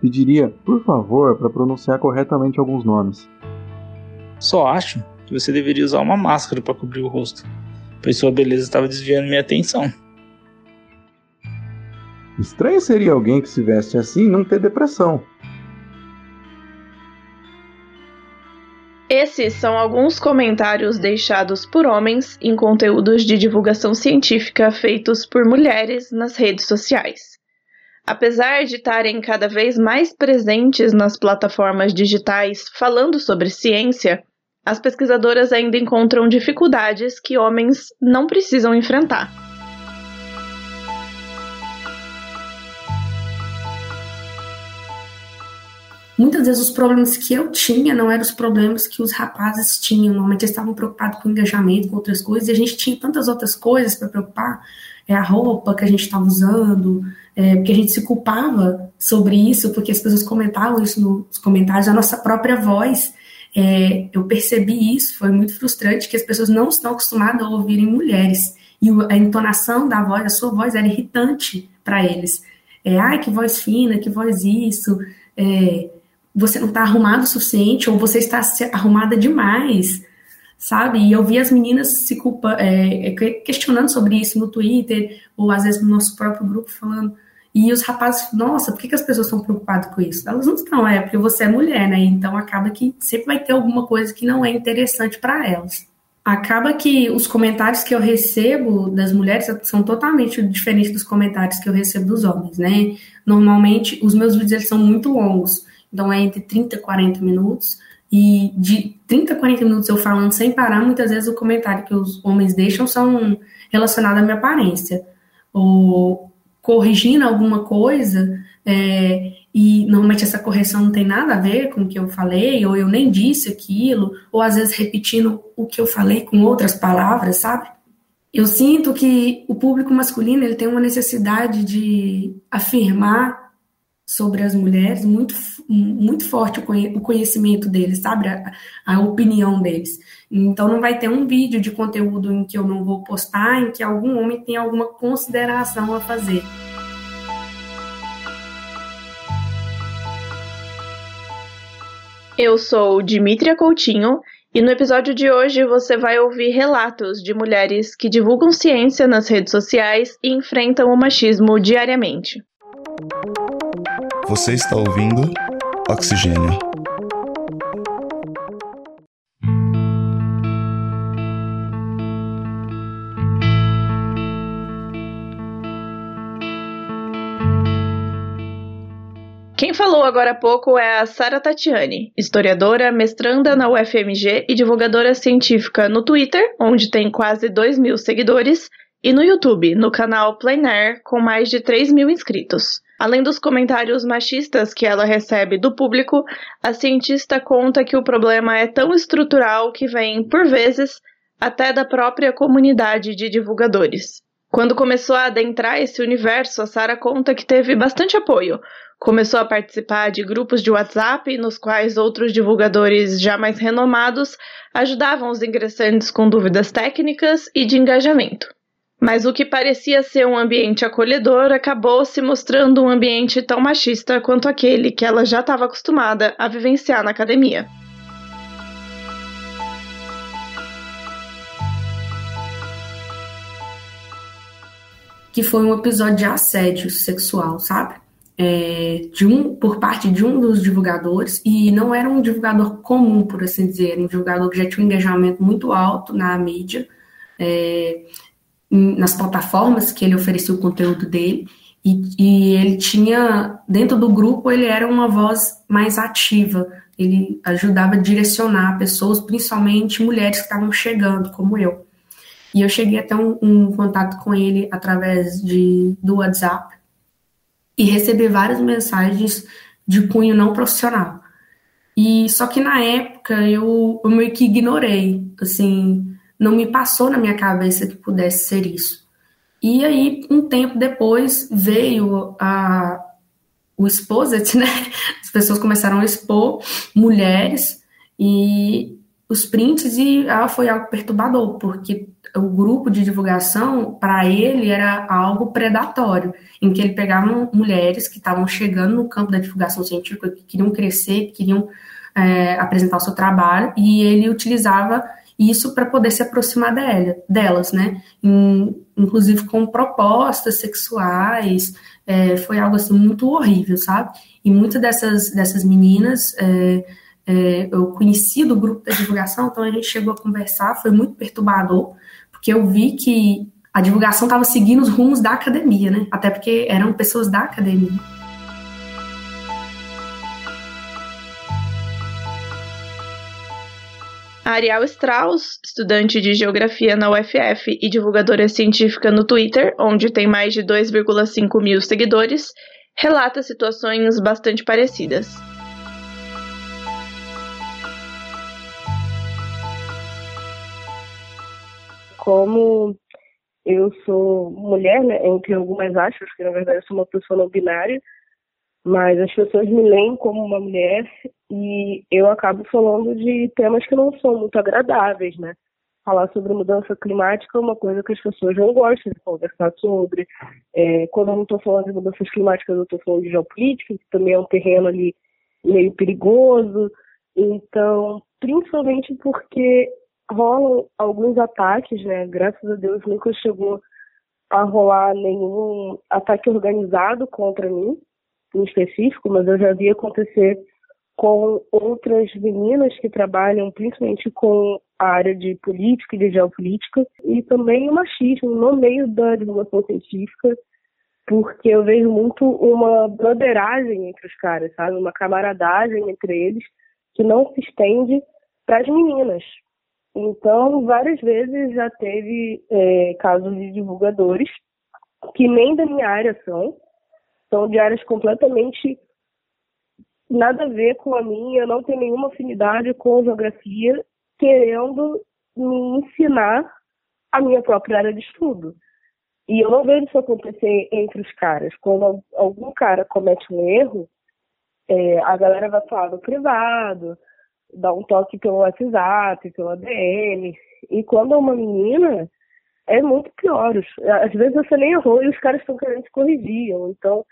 Pediria, por favor, para pronunciar corretamente alguns nomes. Só acho que você deveria usar uma máscara para cobrir o rosto, pois sua beleza estava desviando minha atenção. Estranho seria alguém que se veste assim não ter depressão. Esses são alguns comentários deixados por homens em conteúdos de divulgação científica feitos por mulheres nas redes sociais. Apesar de estarem cada vez mais presentes nas plataformas digitais falando sobre ciência, as pesquisadoras ainda encontram dificuldades que homens não precisam enfrentar. muitas vezes os problemas que eu tinha não eram os problemas que os rapazes tinham. Normalmente eles estavam preocupados com engajamento, com outras coisas, e a gente tinha tantas outras coisas para preocupar. É a roupa que a gente estava usando, é, porque a gente se culpava sobre isso, porque as pessoas comentavam isso nos comentários, a nossa própria voz. É, eu percebi isso, foi muito frustrante, que as pessoas não estão acostumadas a ouvirem mulheres. E a entonação da voz, a sua voz era irritante para eles. É, ai, que voz fina, que voz isso. É, você não está arrumado o suficiente ou você está arrumada demais, sabe? E eu vi as meninas se culpa, é, é questionando sobre isso no Twitter ou às vezes no nosso próprio grupo falando. E os rapazes, nossa, por que, que as pessoas estão preocupadas com isso? Elas não estão, é porque você é mulher, né? Então acaba que sempre vai ter alguma coisa que não é interessante para elas. Acaba que os comentários que eu recebo das mulheres são totalmente diferentes dos comentários que eu recebo dos homens, né? Normalmente, os meus vídeos eles são muito longos. Então é entre 30 e 40 minutos. E de 30 a 40 minutos eu falando sem parar, muitas vezes o comentário que os homens deixam são relacionados à minha aparência. Ou corrigindo alguma coisa, é, e normalmente essa correção não tem nada a ver com o que eu falei, ou eu nem disse aquilo, ou às vezes repetindo o que eu falei com outras palavras, sabe? Eu sinto que o público masculino ele tem uma necessidade de afirmar sobre as mulheres muito, muito forte o conhecimento deles, sabe? A, a, opinião deles. Então não vai ter um vídeo de conteúdo em que eu não vou postar, em que algum homem tem alguma consideração a fazer. Eu sou Dimitria Coutinho e no episódio de hoje você vai ouvir relatos de mulheres que divulgam ciência nas redes sociais e enfrentam o machismo diariamente. Você está ouvindo Oxigênio. Quem falou agora há pouco é a Sara Tatiani, historiadora, mestranda na UFMG e divulgadora científica no Twitter, onde tem quase 2 mil seguidores, e no YouTube, no canal Plein Air, com mais de 3 mil inscritos. Além dos comentários machistas que ela recebe do público, a cientista conta que o problema é tão estrutural que vem, por vezes, até da própria comunidade de divulgadores. Quando começou a adentrar esse universo, a Sara conta que teve bastante apoio. Começou a participar de grupos de WhatsApp, nos quais outros divulgadores já mais renomados ajudavam os ingressantes com dúvidas técnicas e de engajamento. Mas o que parecia ser um ambiente acolhedor acabou se mostrando um ambiente tão machista quanto aquele que ela já estava acostumada a vivenciar na academia. Que foi um episódio de assédio sexual, sabe? É, de um, por parte de um dos divulgadores, e não era um divulgador comum, por assim dizer, um divulgador que já tinha um engajamento muito alto na mídia. É, nas plataformas que ele oferecia o conteúdo dele, e, e, ele tinha, dentro do grupo, ele era uma voz mais ativa, ele ajudava a direcionar pessoas, principalmente mulheres que estavam chegando, como eu. E eu cheguei até um, um contato com ele através de, do WhatsApp e recebi várias mensagens de cunho não profissional. E só que na época eu, eu meio que ignorei, assim, não me passou na minha cabeça que pudesse ser isso. E aí, um tempo depois, veio a, o Exposit, né? As pessoas começaram a expor mulheres e os prints e ah, foi algo perturbador, porque o grupo de divulgação, para ele, era algo predatório, em que ele pegava mulheres que estavam chegando no campo da divulgação científica, que queriam crescer, que queriam é, apresentar o seu trabalho, e ele utilizava isso para poder se aproximar dela, delas, né? inclusive com propostas sexuais, é, foi algo assim muito horrível, sabe? E muitas dessas, dessas meninas é, é, eu conheci do grupo da divulgação, então a gente chegou a conversar, foi muito perturbador, porque eu vi que a divulgação estava seguindo os rumos da academia, né? Até porque eram pessoas da academia. Ariel Strauss, estudante de geografia na UFF e divulgadora científica no Twitter, onde tem mais de 2,5 mil seguidores, relata situações bastante parecidas. como eu sou mulher, né, entre algumas aspas, que na verdade eu sou uma pessoa não binária, mas as pessoas me leem como uma mulher e eu acabo falando de temas que não são muito agradáveis, né? Falar sobre mudança climática é uma coisa que as pessoas não gostam de conversar sobre. É, quando eu não estou falando de mudanças climáticas, eu estou falando de geopolítica, que também é um terreno ali meio perigoso. Então, principalmente porque rolam alguns ataques, né? Graças a Deus nunca chegou a rolar nenhum ataque organizado contra mim, em específico, mas eu já vi acontecer com outras meninas que trabalham principalmente com a área de política e de geopolítica e também o machismo no meio da divulgação científica, porque eu vejo muito uma broderagem entre os caras, sabe? Uma camaradagem entre eles que não se estende para as meninas, então, várias vezes já teve é, casos de divulgadores que nem da minha área são, são de áreas completamente nada a ver com a minha, não tem nenhuma afinidade com geografia, querendo me ensinar a minha própria área de estudo. E eu não vejo isso acontecer entre os caras. Quando algum cara comete um erro, é, a galera vai falar no privado, dá um toque pelo WhatsApp, pelo ADM. E quando é uma menina, é muito pior. Às vezes você nem errou e os caras estão querendo te corrigir. Então,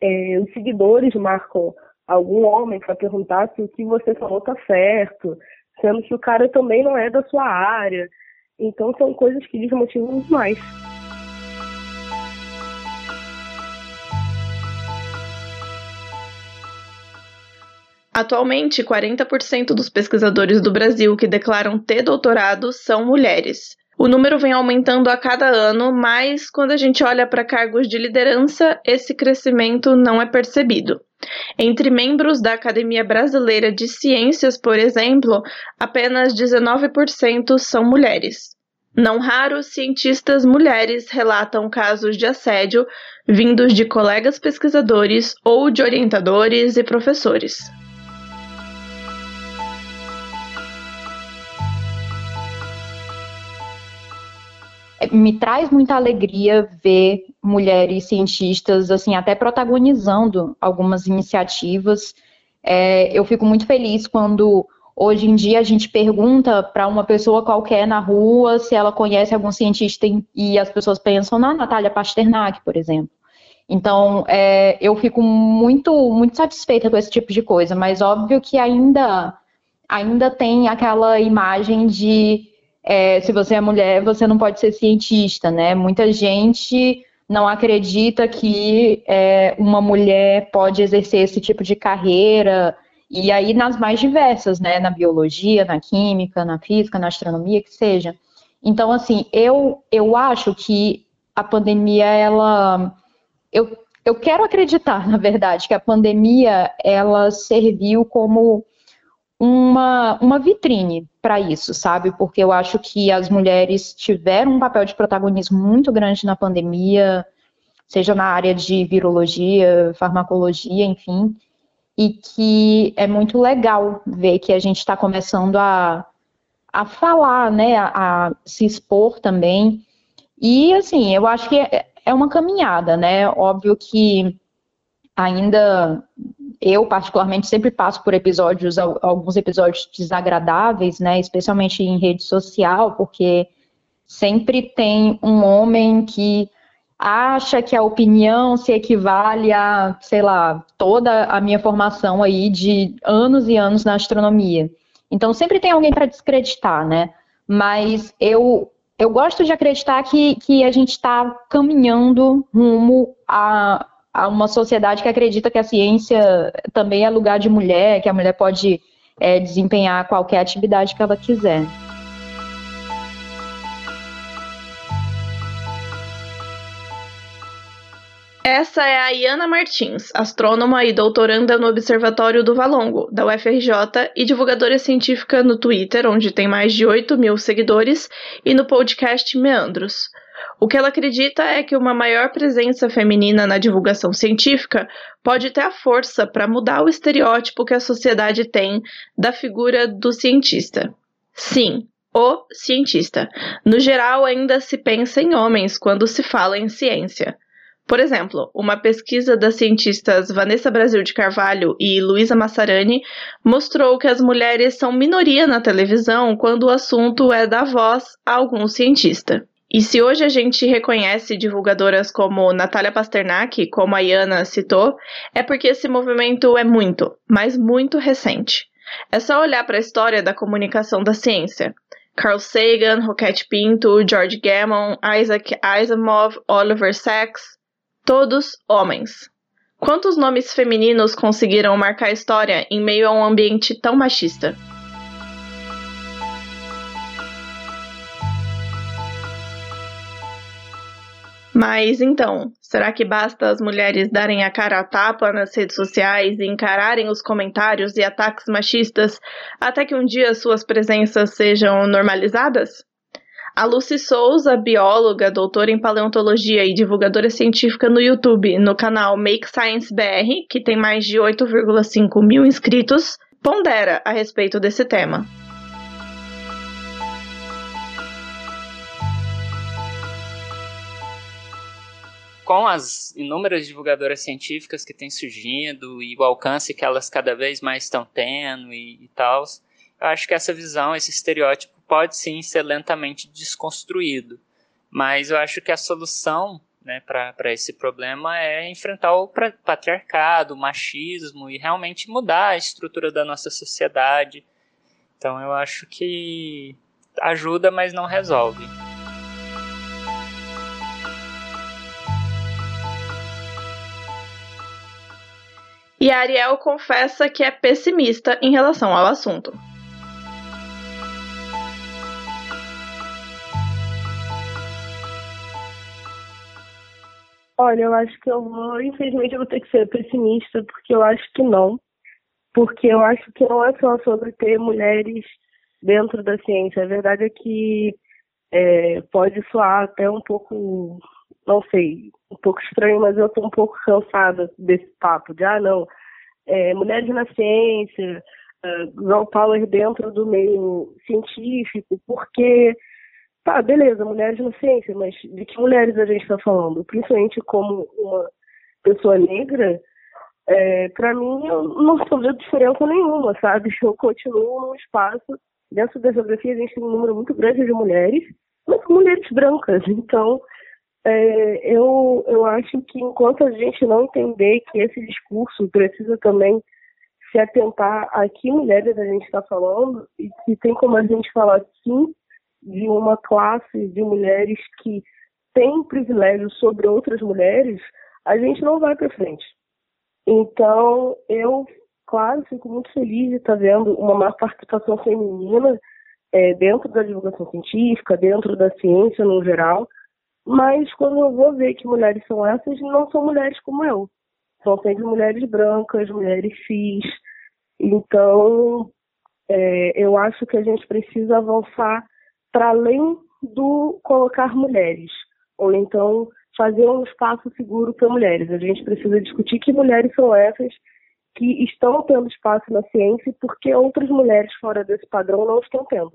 é, os seguidores marcam algum homem para perguntar se o que você falou tá certo, sendo que o cara também não é da sua área. Então, são coisas que desmotivam demais. Atualmente, 40% dos pesquisadores do Brasil que declaram ter doutorado são mulheres. O número vem aumentando a cada ano, mas quando a gente olha para cargos de liderança, esse crescimento não é percebido. Entre membros da Academia Brasileira de Ciências, por exemplo, apenas 19% são mulheres. Não raro, cientistas mulheres relatam casos de assédio vindos de colegas pesquisadores ou de orientadores e professores. Me traz muita alegria ver mulheres cientistas, assim, até protagonizando algumas iniciativas. É, eu fico muito feliz quando hoje em dia a gente pergunta para uma pessoa qualquer na rua se ela conhece algum cientista e as pessoas pensam na Natália Pasternak, por exemplo. Então, é, eu fico muito, muito satisfeita com esse tipo de coisa, mas óbvio que ainda, ainda tem aquela imagem de é, se você é mulher, você não pode ser cientista, né? Muita gente não acredita que é, uma mulher pode exercer esse tipo de carreira, e aí nas mais diversas, né? Na biologia, na química, na física, na astronomia, que seja. Então, assim, eu, eu acho que a pandemia, ela. Eu, eu quero acreditar, na verdade, que a pandemia ela serviu como uma, uma vitrine para isso, sabe? Porque eu acho que as mulheres tiveram um papel de protagonismo muito grande na pandemia, seja na área de virologia, farmacologia, enfim, e que é muito legal ver que a gente está começando a, a falar, né, a, a, se expor também. E, assim, eu acho que é, é uma caminhada, né? Óbvio que ainda eu particularmente sempre passo por episódios, alguns episódios desagradáveis, né, especialmente em rede social, porque sempre tem um homem que acha que a opinião se equivale a, sei lá, toda a minha formação aí de anos e anos na astronomia. Então sempre tem alguém para descreditar, né? Mas eu eu gosto de acreditar que, que a gente está caminhando rumo a, a uma sociedade que acredita que a ciência também é lugar de mulher, que a mulher pode é, desempenhar qualquer atividade que ela quiser. Essa é a Iana Martins, astrônoma e doutoranda no Observatório do Valongo, da UFRJ, e divulgadora científica no Twitter, onde tem mais de 8 mil seguidores, e no podcast Meandros. O que ela acredita é que uma maior presença feminina na divulgação científica pode ter a força para mudar o estereótipo que a sociedade tem da figura do cientista. Sim, o cientista. No geral, ainda se pensa em homens quando se fala em ciência. Por exemplo, uma pesquisa das cientistas Vanessa Brasil de Carvalho e Luísa Massarani mostrou que as mulheres são minoria na televisão quando o assunto é dar voz a algum cientista. E se hoje a gente reconhece divulgadoras como Natália Pasternak, como a Iana citou, é porque esse movimento é muito, mas muito recente. É só olhar para a história da comunicação da ciência. Carl Sagan, Roquette Pinto, George Gammon, Isaac Asimov, Oliver Sacks, todos homens. Quantos nomes femininos conseguiram marcar a história em meio a um ambiente tão machista? Mas então, será que basta as mulheres darem a cara a tapa nas redes sociais e encararem os comentários e ataques machistas até que um dia suas presenças sejam normalizadas? A Lucy Souza, bióloga, doutora em paleontologia e divulgadora científica no YouTube, no canal Make Science BR, que tem mais de 8,5 mil inscritos, pondera a respeito desse tema. Com as inúmeras divulgadoras científicas que têm surgindo e o alcance que elas cada vez mais estão tendo e, e tal, eu acho que essa visão, esse estereótipo pode sim ser lentamente desconstruído. Mas eu acho que a solução né, para esse problema é enfrentar o patriarcado, o machismo e realmente mudar a estrutura da nossa sociedade. Então eu acho que ajuda, mas não resolve. E Ariel confessa que é pessimista em relação ao assunto. Olha, eu acho que eu vou, infelizmente, eu vou ter que ser pessimista, porque eu acho que não. Porque eu acho que não é só sobre ter mulheres dentro da ciência. A verdade é que é, pode soar até um pouco, não sei, um pouco estranho, mas eu estou um pouco cansada desse papo de, ah, não, é, mulheres na ciência, uh, girl power dentro do meio científico, porque Tá, beleza, mulheres na ciência, mas de que mulheres a gente está falando? Principalmente como uma pessoa negra, é, para mim eu não estou vendo diferença nenhuma, sabe? Eu continuo num espaço, dentro da geografia a gente tem um número muito grande de mulheres, mas mulheres brancas. Então, é, eu, eu acho que enquanto a gente não entender que esse discurso precisa também se atentar a que mulheres a gente está falando, e que tem como a gente falar sim de uma classe de mulheres que tem privilégios sobre outras mulheres, a gente não vai para frente. Então, eu, claro, fico muito feliz de estar vendo uma maior participação feminina é, dentro da divulgação científica, dentro da ciência no geral, mas quando eu vou ver que mulheres são essas, não são mulheres como eu. São sempre mulheres brancas, mulheres cis. Então, é, eu acho que a gente precisa avançar para além do colocar mulheres, ou então fazer um espaço seguro para mulheres. A gente precisa discutir que mulheres são essas que estão tendo espaço na ciência e por que outras mulheres fora desse padrão não estão tendo.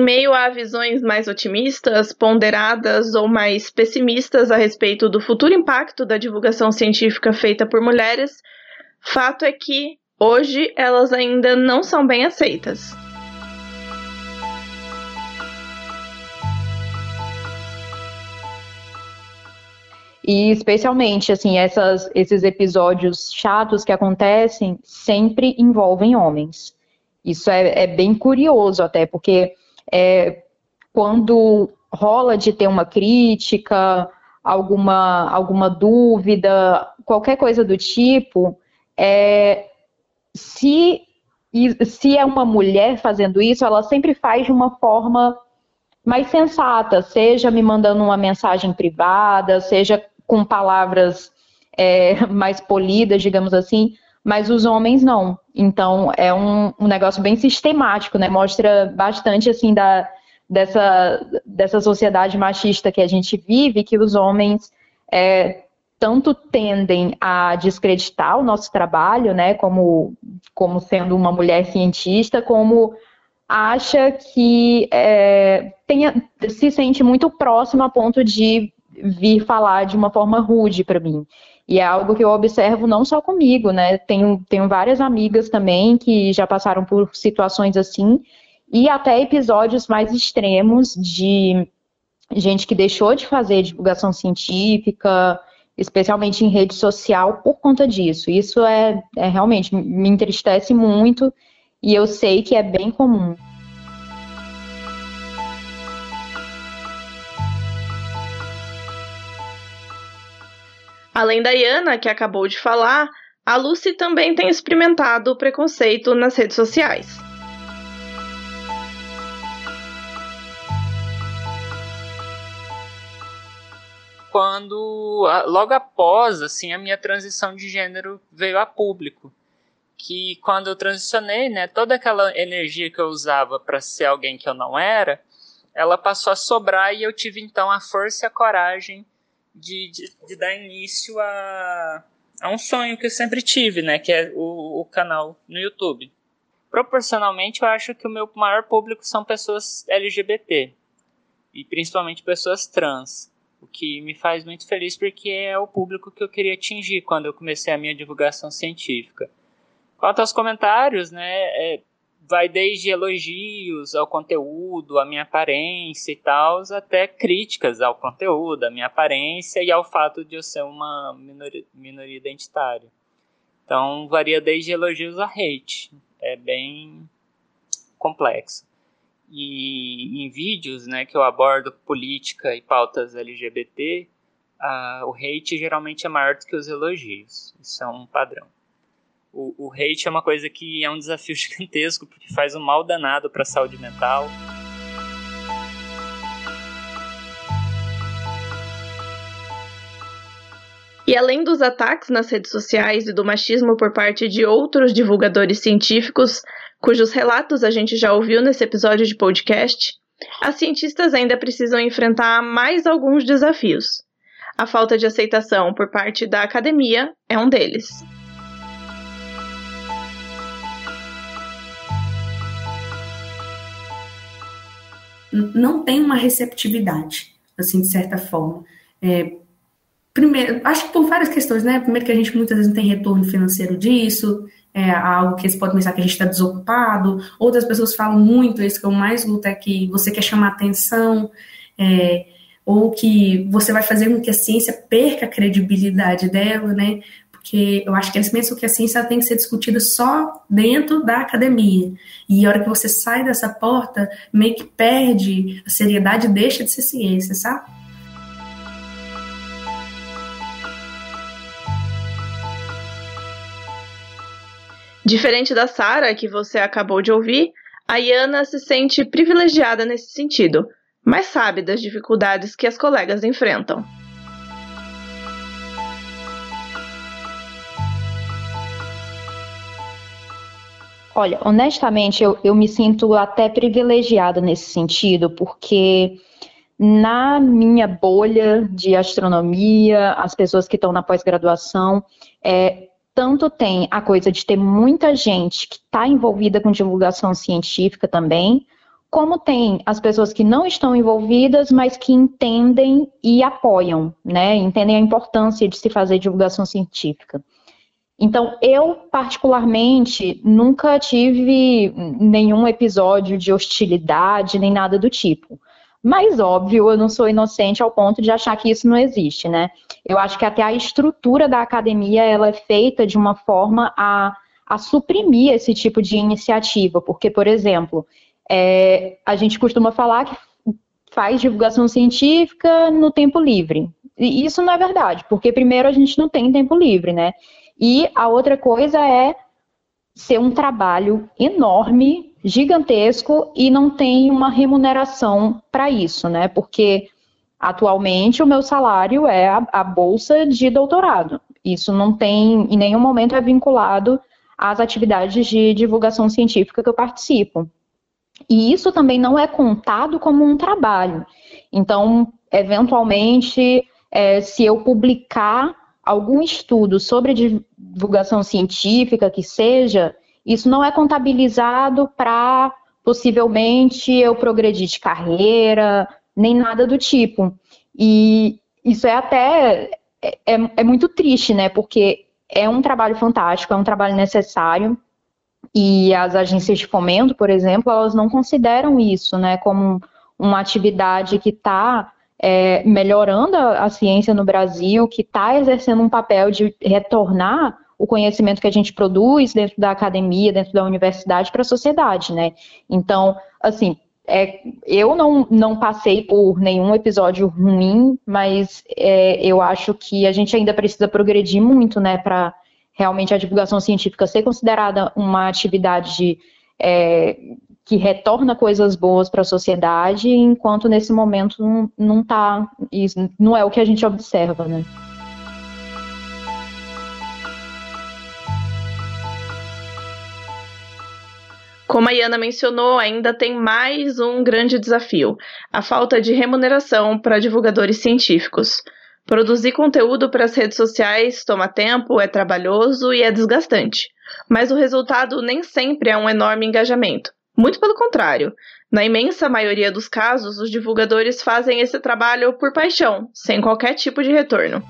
Meio a visões mais otimistas, ponderadas ou mais pessimistas a respeito do futuro impacto da divulgação científica feita por mulheres, fato é que hoje elas ainda não são bem aceitas. E especialmente, assim, essas, esses episódios chatos que acontecem sempre envolvem homens. Isso é, é bem curioso até, porque é, quando rola de ter uma crítica, alguma, alguma dúvida, qualquer coisa do tipo, é, se, se é uma mulher fazendo isso, ela sempre faz de uma forma mais sensata, seja me mandando uma mensagem privada, seja com palavras é, mais polidas, digamos assim, mas os homens não. Então é um, um negócio bem sistemático, né? Mostra bastante assim da, dessa, dessa sociedade machista que a gente vive, que os homens é, tanto tendem a descreditar o nosso trabalho, né? Como, como sendo uma mulher cientista, como acha que é, tenha, se sente muito próximo a ponto de vir falar de uma forma rude para mim. E é algo que eu observo não só comigo, né? Tenho, tenho várias amigas também que já passaram por situações assim, e até episódios mais extremos de gente que deixou de fazer divulgação científica, especialmente em rede social, por conta disso. Isso é, é realmente me entristece muito e eu sei que é bem comum. Além da Iana, que acabou de falar, a Lucy também tem experimentado o preconceito nas redes sociais. Quando, logo após, assim, a minha transição de gênero veio a público. Que quando eu transicionei, né, toda aquela energia que eu usava para ser alguém que eu não era, ela passou a sobrar e eu tive então a força e a coragem de, de, de dar início a, a um sonho que eu sempre tive, né? Que é o, o canal no YouTube. Proporcionalmente, eu acho que o meu maior público são pessoas LGBT. E principalmente pessoas trans. O que me faz muito feliz porque é o público que eu queria atingir quando eu comecei a minha divulgação científica. Quanto aos comentários, né, é, vai desde elogios ao conteúdo, à minha aparência e tal, até críticas ao conteúdo, à minha aparência e ao fato de eu ser uma minoria, minoria identitária. Então varia desde elogios a hate. É bem complexo. E em vídeos né, que eu abordo política e pautas LGBT, uh, o hate geralmente é maior do que os elogios. Isso é um padrão o, o hate é uma coisa que é um desafio gigantesco, porque faz um mal danado para a saúde mental. E além dos ataques nas redes sociais e do machismo por parte de outros divulgadores científicos, cujos relatos a gente já ouviu nesse episódio de podcast, as cientistas ainda precisam enfrentar mais alguns desafios. A falta de aceitação por parte da academia é um deles. Não tem uma receptividade, assim, de certa forma. É, primeiro, acho que por várias questões, né? Primeiro que a gente muitas vezes não tem retorno financeiro disso, é algo que eles podem pensar que a gente está desocupado. Outras pessoas falam muito, isso que eu mais luto é que você quer chamar atenção, é, ou que você vai fazer com que a ciência perca a credibilidade dela, né? Porque eu acho que eles pensam que a ciência tem que ser discutida só dentro da academia. E a hora que você sai dessa porta, meio que perde a seriedade deixa de ser ciência, sabe? Diferente da Sara, que você acabou de ouvir, a Iana se sente privilegiada nesse sentido, mas sabe das dificuldades que as colegas enfrentam. Olha, honestamente, eu, eu me sinto até privilegiada nesse sentido, porque na minha bolha de astronomia, as pessoas que estão na pós-graduação, é, tanto tem a coisa de ter muita gente que está envolvida com divulgação científica também, como tem as pessoas que não estão envolvidas, mas que entendem e apoiam, né? Entendem a importância de se fazer divulgação científica. Então, eu, particularmente, nunca tive nenhum episódio de hostilidade, nem nada do tipo. Mas, óbvio, eu não sou inocente ao ponto de achar que isso não existe, né? Eu acho que até a estrutura da academia, ela é feita de uma forma a, a suprimir esse tipo de iniciativa. Porque, por exemplo, é, a gente costuma falar que faz divulgação científica no tempo livre. E isso não é verdade, porque primeiro a gente não tem tempo livre, né? E a outra coisa é ser um trabalho enorme, gigantesco e não tem uma remuneração para isso, né? Porque atualmente o meu salário é a, a, bolsa de doutorado. Isso não tem, em nenhum momento é vinculado às atividades de divulgação científica que eu participo. E isso também não é contado como um trabalho. Então, eventualmente, é, se eu publicar algum estudo sobre divulgação científica que seja, isso não é contabilizado para possivelmente eu progredir de carreira, nem nada do tipo. E isso é até é, é, é muito triste, né? Porque é um trabalho fantástico, é um trabalho necessário. E as agências de fomento, por exemplo, elas não consideram isso, né, como uma atividade que está é, melhorando a, a, ciência no Brasil, que está exercendo um papel de retornar o conhecimento que a gente produz dentro da academia, dentro da universidade para a sociedade, né? Então, assim, é, eu não, não passei por nenhum episódio ruim, mas é, eu acho que a gente ainda precisa progredir muito, né, para realmente a divulgação científica ser considerada uma atividade é, que retorna coisas boas para a sociedade, enquanto nesse momento não, não tá, isso não é o que a gente observa, né? Como a Iana mencionou, ainda tem mais um grande desafio: a falta de remuneração para divulgadores científicos. Produzir conteúdo para as redes sociais toma tempo, é trabalhoso e é desgastante. Mas o resultado nem sempre é um enorme engajamento. Muito pelo contrário. Na imensa maioria dos casos, os divulgadores fazem esse trabalho por paixão, sem qualquer tipo de retorno.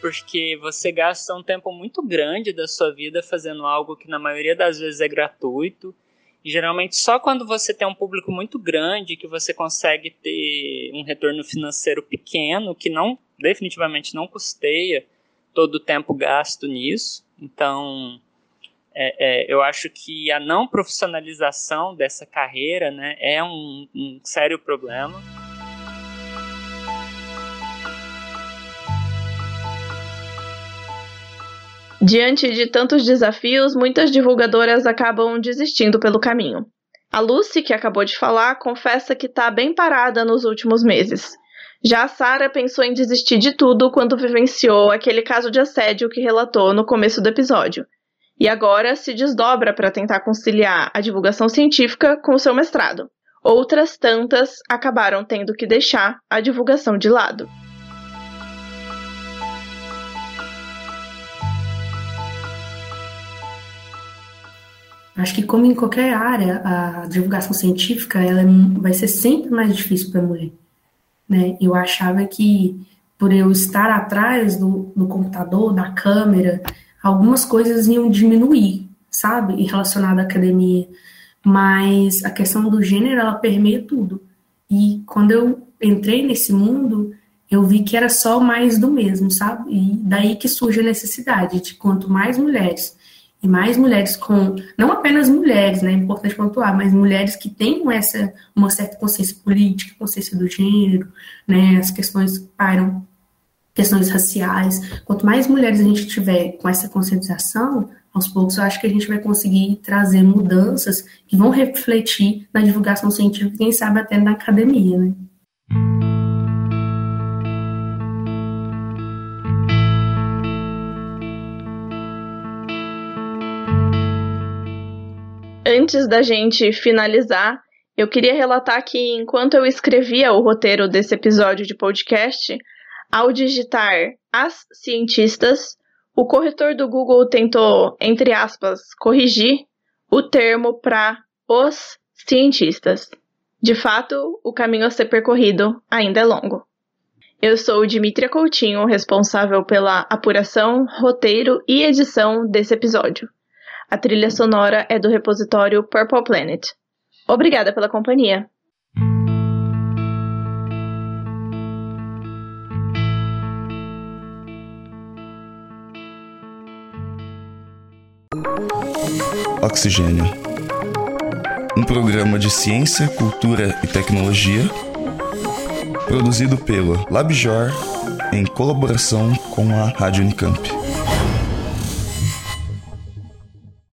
Porque você gasta um tempo muito grande da sua vida fazendo algo que na maioria das vezes é gratuito. E geralmente só quando você tem um público muito grande que você consegue ter um retorno financeiro pequeno, que não definitivamente não custeia todo o tempo gasto nisso. Então, é, é, eu acho que a não profissionalização dessa carreira né, é um, um sério problema. Diante de tantos desafios, muitas divulgadoras acabam desistindo pelo caminho. A Lucy, que acabou de falar, confessa que está bem parada nos últimos meses. Já a Sara pensou em desistir de tudo quando vivenciou aquele caso de assédio que relatou no começo do episódio. E agora se desdobra para tentar conciliar a divulgação científica com o seu mestrado. Outras tantas acabaram tendo que deixar a divulgação de lado. Acho que como em qualquer área, a divulgação científica ela é vai ser sempre mais difícil para a mulher né? Eu achava que por eu estar atrás do, do computador, da câmera, algumas coisas iam diminuir, sabe, em relacionado à academia. Mas a questão do gênero, ela permeia tudo. E quando eu entrei nesse mundo, eu vi que era só mais do mesmo, sabe? E daí que surge a necessidade de quanto mais mulheres e mais mulheres com, não apenas mulheres, né, é importante pontuar, mas mulheres que tenham essa, uma certa consciência política, consciência do gênero, né, as questões param, questões raciais, quanto mais mulheres a gente tiver com essa conscientização, aos poucos eu acho que a gente vai conseguir trazer mudanças que vão refletir na divulgação científica, quem sabe até na academia, né. Antes da gente finalizar, eu queria relatar que enquanto eu escrevia o roteiro desse episódio de podcast, ao digitar as cientistas, o corretor do Google tentou, entre aspas, corrigir o termo para os cientistas. De fato, o caminho a ser percorrido ainda é longo. Eu sou Dimitria Coutinho, responsável pela apuração, roteiro e edição desse episódio. A trilha sonora é do repositório Purple Planet. Obrigada pela companhia. Oxigênio. Um programa de ciência, cultura e tecnologia produzido pelo LabJor em colaboração com a Rádio Unicamp.